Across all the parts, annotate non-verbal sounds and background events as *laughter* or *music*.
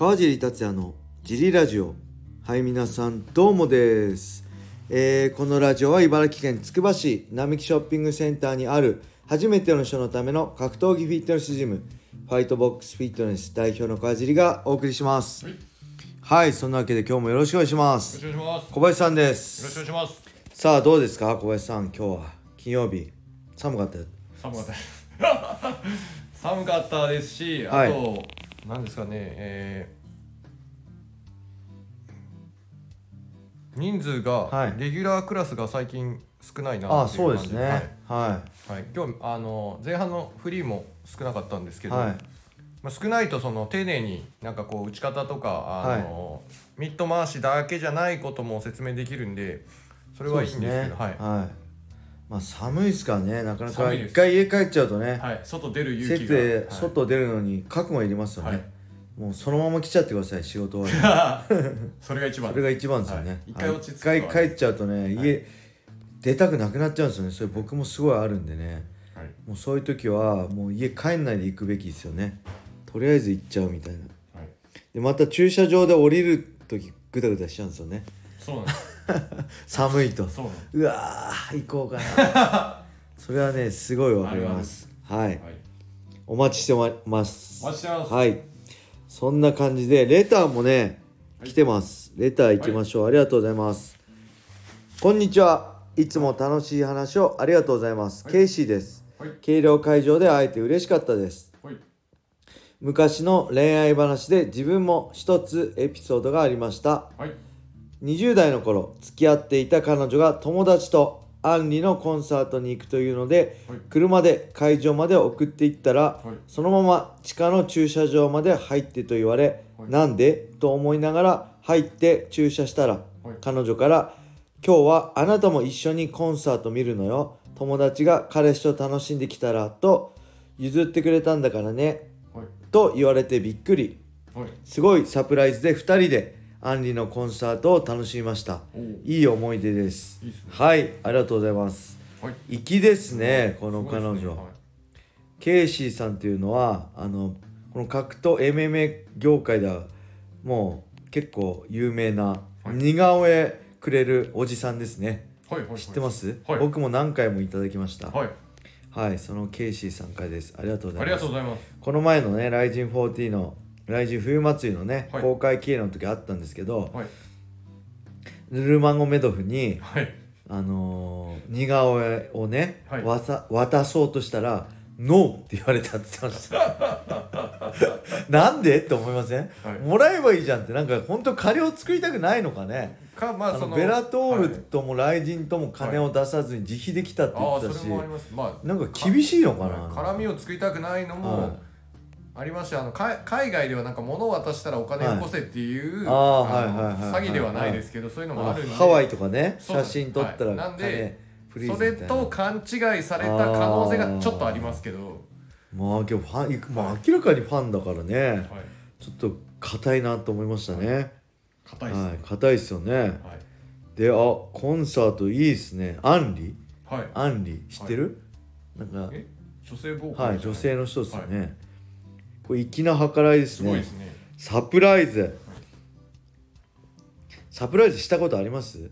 川尻達也のジリラジオ。はい皆さんどうもです、えーこのラジオは茨城県つくば市並木ショッピングセンターにある初めての人のための格闘技フィットネスジムファイトボックスフィットネス代表の川尻がお送りします。はい、よはいそんなわけで今日もよろしくお願いします。小林さんでよろしすくお願いします。さあどうですか小林さん。今日は金曜日。寒かったよ。寒かった。*laughs* 寒かったですし、あはい。と、なんですかね、えー人数はい。がレギュラークラスが最近少ないなあっていそうですね。はい。ははい、今日あの前半のフリーも少なかったんですけど、いはい。まあ、少ないとその丁寧になんかこう打ち方とかあの、ミット回しだけじゃないことも説明できるんでそれはいいんですけどはい、はい。まあ寒いですからね。なかなか一回家帰っちゃうとね、はい、外出る勇気設定が、外出るのに覚悟いりますよね、はいもうそのまま来ちゃってください仕事終わりに。*laughs* それが一番。それが一番ですよね、はい。一回落ち着く一回帰っちゃうとね家、出たくなくなっちゃうんですよね。それ僕もすごいあるんでね。はい。もうそういう時はもう家帰んないで行くべきですよね。とりあえず行っちゃうみたいな。はい、でまた駐車場で降りる時グダグダしちゃうんですよね。そうなんです *laughs* 寒いと。そうわー行こうかな。*laughs* それはねすごいわかります。はい。すはい。お待ちしてます。お待ちしてます。はいそんな感じでレターもね来てます。レター行きましょう、ありがとうございます。こんにちは。いつも楽しい話をありがとうございます、はい。ケイシーです。はい。軽量会場で会えて嬉しかったです。はい。昔の恋愛話で自分も一つエピソードがありました。はい。20代の頃付き合っていた彼女が友達とアンリのコンサートに行くというので、はい。車で会場まで送っていったら、はい。そのまま地下の駐車場まで入ってと言われ、はい。なんで？と思いながら入って駐車したら、はい。彼女から「今日はあなたも一緒にコンサート見るのよ。友達が彼氏と楽しんできたら」と譲ってくれたんだからね。はい。と言われてびっくり。はい。すごいサプライズで2人でアンリのコンサートを楽しみました。いい思い出です。はいありがとうございます。はい。粋ですねこの彼女、ケイシーさんっていうのはあのこの格闘 MMA 業界ではもう結構有名なはい。似顔絵くれるおじさんですね。知ってます、はい。僕も何回もいただきました。はい。はいそのケイシーさんからです。ありがとうござありいます。がとうございます。この前のね「ライジン40」の「ライジン冬祭り」のね、はい。公開経営の時あったんですけど、はい。ヌルマゴメドフにはい。あのー似顔絵をね、渡そうとしたら「ノー」って言われたって言ってました。*laughs* なんで？って思いません、はい。もらえばいいじゃんって。なんか本当金を作りたくないのかね？あかまあそののベラトーはいルともライジンとも金を出さずに自費できたって言あってたし、あそれもありまあなんか厳しいのかな、はい。絡みを作りたくないのも、はいありましてあのか海外ではなんか物を渡したらお金をよこせっていう、はい。はいはいはい詐欺ではないですけど、そういうのもあるんで。ハワイとかね写真撮ったらはい。なんでそれと勘違いされた可能性がちょっとありますけど、まあけどファン、まあ、明らかにファンだからね。はい、ちょっと硬いなと思いましたね。硬いですね。はい硬いっすよね。はい。であコンサートいいっすね。アンリ？はい、アンリ知ってる、なんかえ？女性ボーカルはい女性の人ですよね、これ粋な計らいですね。すね。サプライズ。サプライズしたことあります？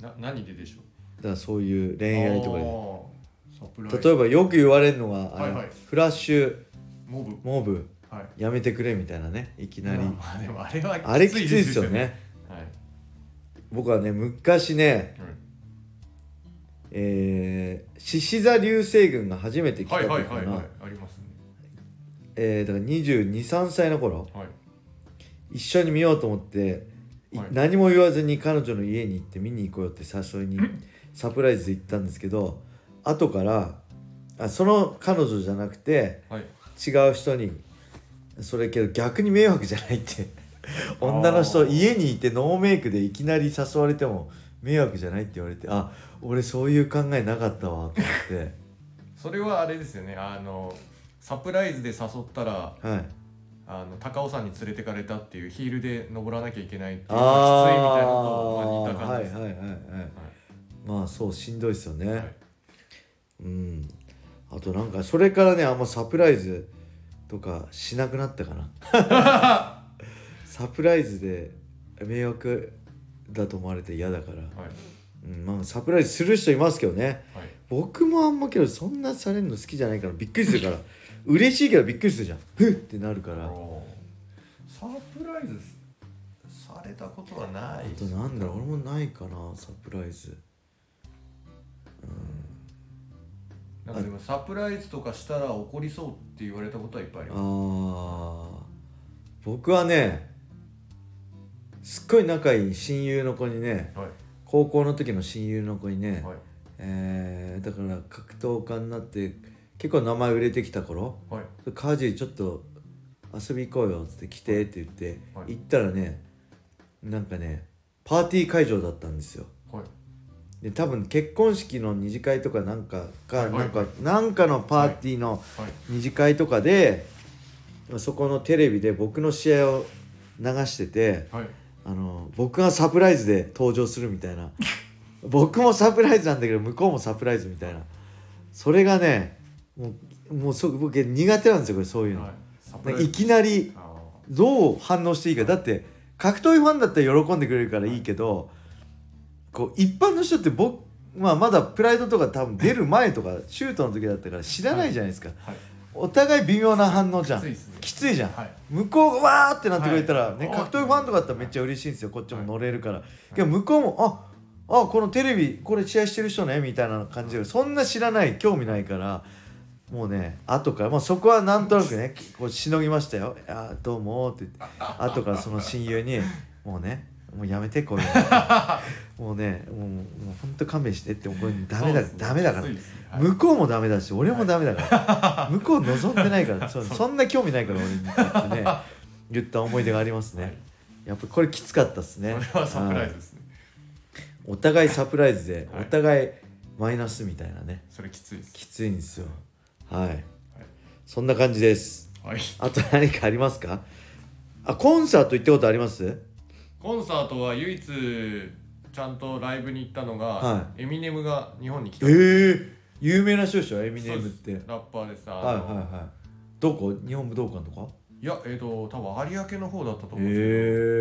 な何ででしょう？だからそういう恋愛とかで。例えばよく言われるのが、はいはい。フラッシュモブ。モブ。はい。やめてくれみたいなねいきなり、まあでもあれはあれきついですよね。はい。僕はね昔ねはい。えー獅子座流星群が初めて来たはい時かはいはいはいなありますねえーだから223歳の頃はい。一緒に見ようと思って、いはい。何も言わずに彼女の家に行って見に行こうよって誘いに *laughs* サプライズで行ったんですけど後からあその彼女じゃなくてはい。違う人にそれけど逆に迷惑じゃないって女の人家にいてノーメイクでいきなり誘われても迷惑じゃないって言われてあ俺そういう考えなかったわと思って。*laughs* それはあれですよねあのサプライズで誘ったらはい。あの高尾山に連れてかれたっていうヒールで登らなきゃいけないっていうあきついみたいなのと、まあ、似たはい感じです、はいはいはいまあそうしんどいですよね、はい。うん。あとなんかそれからねあんまサプライズとかしなくなったかな。*laughs* サプライズで迷惑だと思われて嫌だから、はい。うんまあ、サプライズする人いますけどね。はい。僕もあんまけどそんなされるの好きじゃないからびっくりするから嬉しいけどびっくりするじゃん。ふっってなるから。サプライズされたことはない。となんだろう俺もないかなサプライズ。なんかでもサプライズとかしたら怒りそうって言われたことはいっぱいありあます。ー。僕はねすっごい仲いい親友の子にねはい。高校の時の親友の子にね、はい。えーだから格闘家になって結構名前売れてきた頃はい「カジちょっと遊び行こうよ」っつって「来て」って言って、はい。行ったらねなんかねパーティー会場だったんですよ。はい。で多分結婚式の二次会とかなんかか、はい。なんかなんかのパーティーのはい。二次会とかで、そこのテレビで僕の試合を流しててはい。あの僕がサプライズで登場するみたいな。僕もサプライズなんだけど向こうもサプライズみたいな。それがねもうもうそ僕苦手なんですよこれそういうの、はい。いきなりあどう反応していいか。だって格闘技ファンだったら喜んでくれるからいいけどこう一般の人って僕、まあ、まだプライドとか多分出る前とかシュートの時だったから知らないじゃないですか、ーはい。お互い微妙な反応じゃん。きついじゃん、はい。向こうがわーってなってくれたら、ねはい。格闘技ファンとかだったらめっちゃ嬉しいんですよ。こっちも乗れるから、けど向こうもああこのテレビこれ試合してる人ねみたいな感じでそんな知らない興味ないからもうね後から、まあ、そこはなんとなくねこうしのぎましたよ「あどうも」って言って。後からその親友に「もうねもうやめてこういうのもうねもうもうほんと勘弁して」ってこれダメだ、ね。ダメだから。ね。はい。向こうもダメだし俺もダメだから、向こう望んでないからそそんな興味ないから俺にってね言った思い出がありますね、はい。やっぱこれきつかったっすね。それはサプライズですね。はい。お互いサプライズで、はい。お互いマイナスみたいなね。それきついです。きついんですよはい、そんな感じです。はい。あと何かありますか？あコンサート行ったことあります？コンサートは唯一ちゃんとライブに行ったのが、はエミネムが日本に来た。ええ有名な人でしょエミネムって。ラッパーです。あのはいはいはいどこ？日本武道館とか？いやえっ、と多分有明の方だったと思うんへです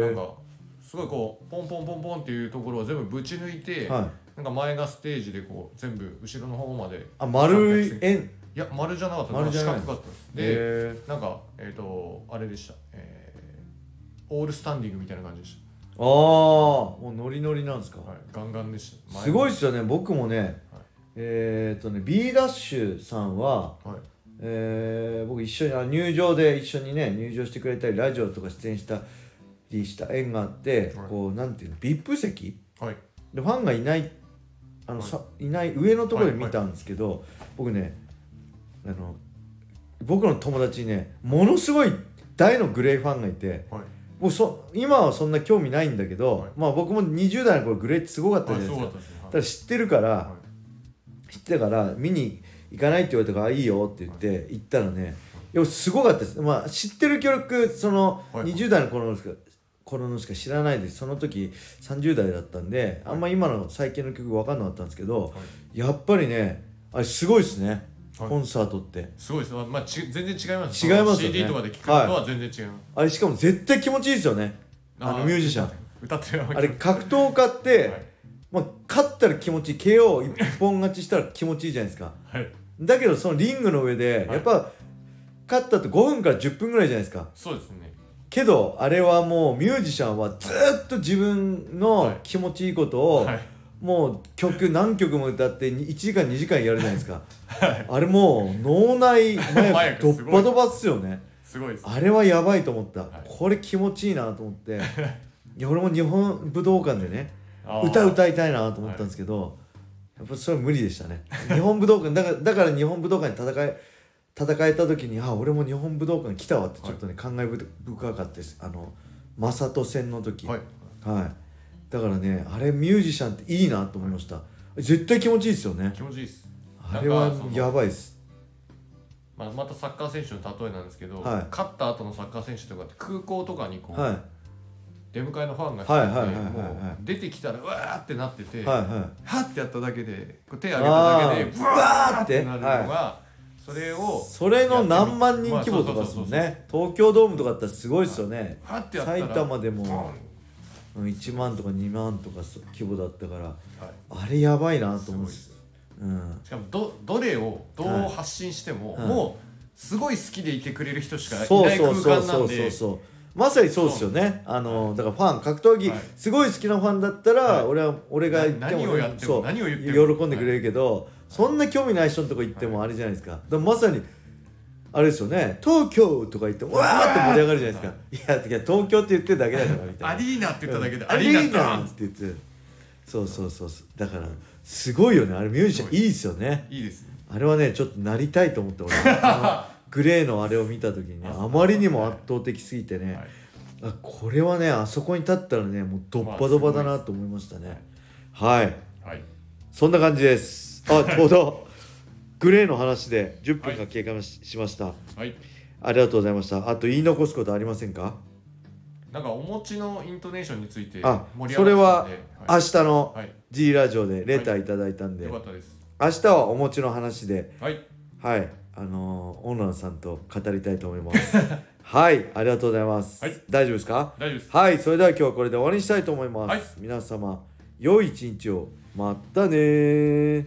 えけどなんかすごいこうポンポンポンポンっていうところを全部ぶち抜いて、はい。なんか前がステージでこう全部後ろの方まであ丸いい円や丸じゃなかった。丸じゃない四角かったです。で、えなんかえっ、とあれでした、えーオールスタンディングみたいな感じでしああもうノリノリなんですか、た、はい、ガンガンでした。すごいっすすよね僕もね、えーっとね B ダッシュさんは、はい。えー僕一緒にあ入場で一緒にね入場してくれたりラジオとか出演したりした縁があって、はい。こうなんていうの VIP 席？はい。でファンがいないあの、はい。さいない上のところで見たんですけど、僕ねあの僕の友達にねものすごい大のグレーファンがいてはい。もうそ今はそんな興味ないんだけど、はい。まあ僕も20代の頃グレーってすごかったはいじゃないですか。すごかったですねただ知ってるから、は知ってたから見に行かないって言われたからあいいよって言って行ったらねいやすごかったです。まあ知ってる曲そのはい。20代の頃のしか頃のしか知らないです。その時30代だったんであんま今の最近の曲分かんなかったんですけどいはい。やっぱりねあれすごいですね。はいコンサートって。すごいです。まあ、まあ、ち全然違います。違いますよね。CD とかで聴くのとは全然違います、あれしかも絶対気持ちいいですよね。あのミュージシャン。歌ってるあれ格闘家って、まあ、勝ったら気持ちいい。KO 一本勝ちしたら気持ちいいじゃないですか。はい、はい、だけどそのリングの上ではい。やっぱ勝ったと5分から10分ぐらいじゃないですか。そうですね。けどあれはもうミュージシャンはずっと自分の気持ちいいことをはいもう曲何曲も歌って1時間2時間やるじゃないですか。あれもう脳内麻麻薬ドッパドバっすよね。すごいあれはやばいと思った。い。これ気持ちいいなと思って。*laughs* いや俺も日本武道館でね歌歌いたいなと思ったんですけど、やっぱそれは無理でしたね。日本武道館だからだから日本武道館に戦い戦えた時にあ俺も日本武道館来たわってちょっとね、感慨深かったです。あの正人戦の時。はい。はいだからねあれミュージシャンっていいなと思いました。絶対気持ちいいですよね。気持ちいいです。あれはやばいです。まあ、またサッカー選手の例えなんですけど、はい。勝った後のサッカー選手とかって空港とかにこう、はい。出迎えのファンが来てもう出てきたらうわーってなってて、はいはいはってやっただけでこう手挙げただけでブワーってなるのが、それをそれの何万人規模とかですもんまあね東京ドームとかだったらすごいですよね。はってやったら埼玉でも1万とか2万とか規模だったからはい。あれやばいなと思う。んです。すうん。しかもどどれをどう発信しても、はい。もうすごい好きでいてくれる人しかいない空そうそう間なんでそう。そうそうまさにそうですよね。あのだからファン格闘技、はい。すごい好きなファンだったら、はい。俺は俺が言ってもな何をやっても何を言っても。喜んでくれるけど、そんな興味ない人のとこ行ってもあれじゃないですか,、だからまさにあれですよね東京とか言ってわーって盛り上がるじゃないですか、いやいや東京って言ってるだけだからみたいな。アリーナって言っただけで、アリーナって言ってそうそうそうそう。だからすごいよね。あれミュージシャンいいですよね。い。いですね。あれはねちょっとなりたいと思って俺。グレーのあれを見た時にねあまりにも圧倒的すぎてね、はい。あこれはねあそこに立ったらねもうドッパドバだなと思いましたね。はい。はい。そんな感じです。あちょうどグレーの話で10分が経過し,、しました。はい。ありがとうございました。あと言い残すことありませんか？なんかお餅のイントネーションについてそれは明日のはい、G ラジオでレターいただいたんで、よかったです。明日はお餅の話で。はい。はい。あのー、オーナーさんと語りたいと思います。*laughs* はい。ありがとうございます、はい。大丈夫ですか？大丈夫です。はい。それでは今日はこれで終わりにしたいと思います、はい。皆様良い一日を。またねー